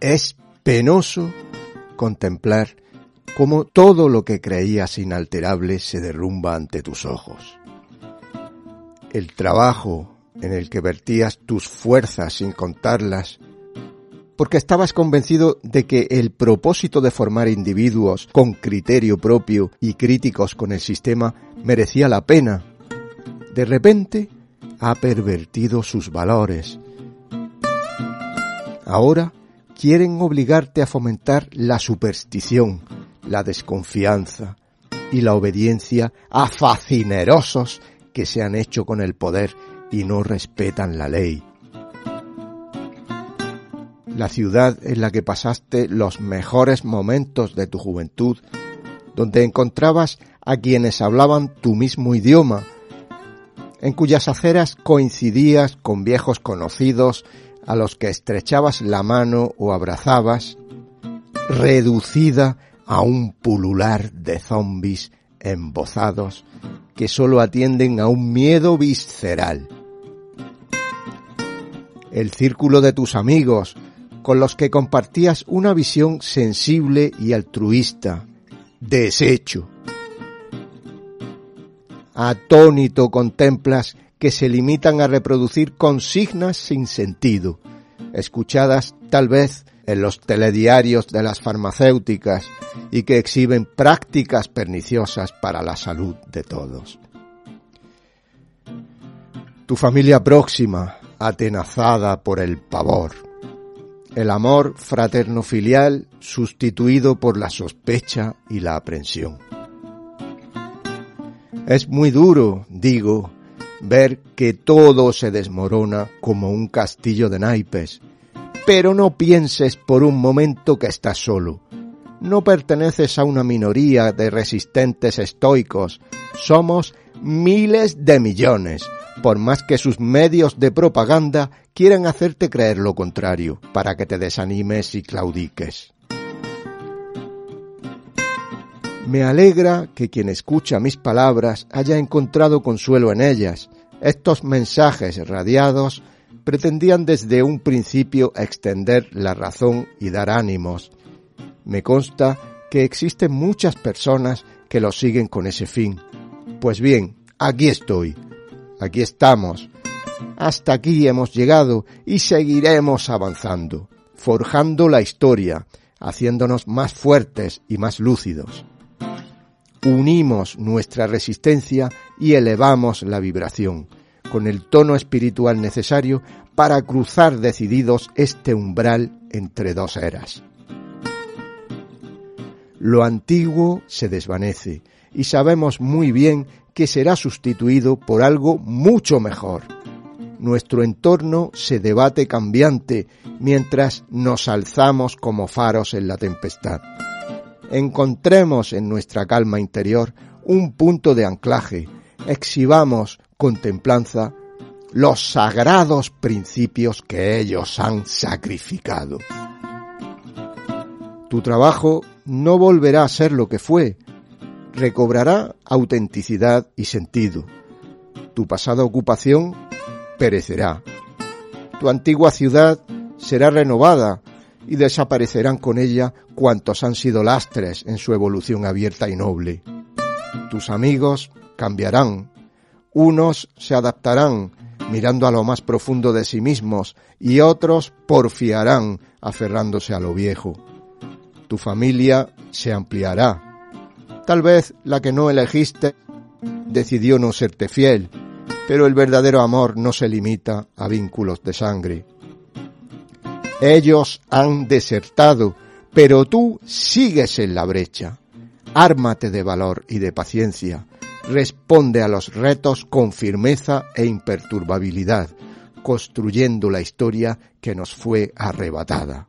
Es penoso contemplar cómo todo lo que creías inalterable se derrumba ante tus ojos. El trabajo en el que vertías tus fuerzas sin contarlas, porque estabas convencido de que el propósito de formar individuos con criterio propio y críticos con el sistema merecía la pena, de repente ha pervertido sus valores. Ahora quieren obligarte a fomentar la superstición, la desconfianza y la obediencia a facinerosos que se han hecho con el poder y no respetan la ley. La ciudad en la que pasaste los mejores momentos de tu juventud, donde encontrabas a quienes hablaban tu mismo idioma, en cuyas aceras coincidías con viejos conocidos a los que estrechabas la mano o abrazabas, reducida a un pulular de zombis embozados que sólo atienden a un miedo visceral. El círculo de tus amigos, con los que compartías una visión sensible y altruista, deshecho. Atónito contemplas que se limitan a reproducir consignas sin sentido, escuchadas tal vez en los telediarios de las farmacéuticas y que exhiben prácticas perniciosas para la salud de todos. Tu familia próxima, atenazada por el pavor. El amor fraterno filial sustituido por la sospecha y la aprensión. Es muy duro, digo, ver que todo se desmorona como un castillo de naipes. Pero no pienses por un momento que estás solo. No perteneces a una minoría de resistentes estoicos. Somos miles de millones, por más que sus medios de propaganda quieran hacerte creer lo contrario, para que te desanimes y claudiques. Me alegra que quien escucha mis palabras haya encontrado consuelo en ellas, estos mensajes radiados pretendían desde un principio extender la razón y dar ánimos. Me consta que existen muchas personas que lo siguen con ese fin. Pues bien, aquí estoy, aquí estamos. Hasta aquí hemos llegado y seguiremos avanzando, forjando la historia, haciéndonos más fuertes y más lúcidos unimos nuestra resistencia y elevamos la vibración, con el tono espiritual necesario para cruzar decididos este umbral entre dos eras. Lo antiguo se desvanece y sabemos muy bien que será sustituido por algo mucho mejor. Nuestro entorno se debate cambiante mientras nos alzamos como faros en la tempestad encontremos en nuestra calma interior un punto de anclaje, exhibamos con templanza los sagrados principios que ellos han sacrificado. Tu trabajo no volverá a ser lo que fue, recobrará autenticidad y sentido. Tu pasada ocupación perecerá. Tu antigua ciudad será renovada y desaparecerán con ella cuantos han sido lastres en su evolución abierta y noble. Tus amigos cambiarán, unos se adaptarán mirando a lo más profundo de sí mismos y otros porfiarán aferrándose a lo viejo. Tu familia se ampliará. Tal vez la que no elegiste decidió no serte fiel, pero el verdadero amor no se limita a vínculos de sangre. Ellos han desertado, pero tú sigues en la brecha. Ármate de valor y de paciencia. Responde a los retos con firmeza e imperturbabilidad, construyendo la historia que nos fue arrebatada.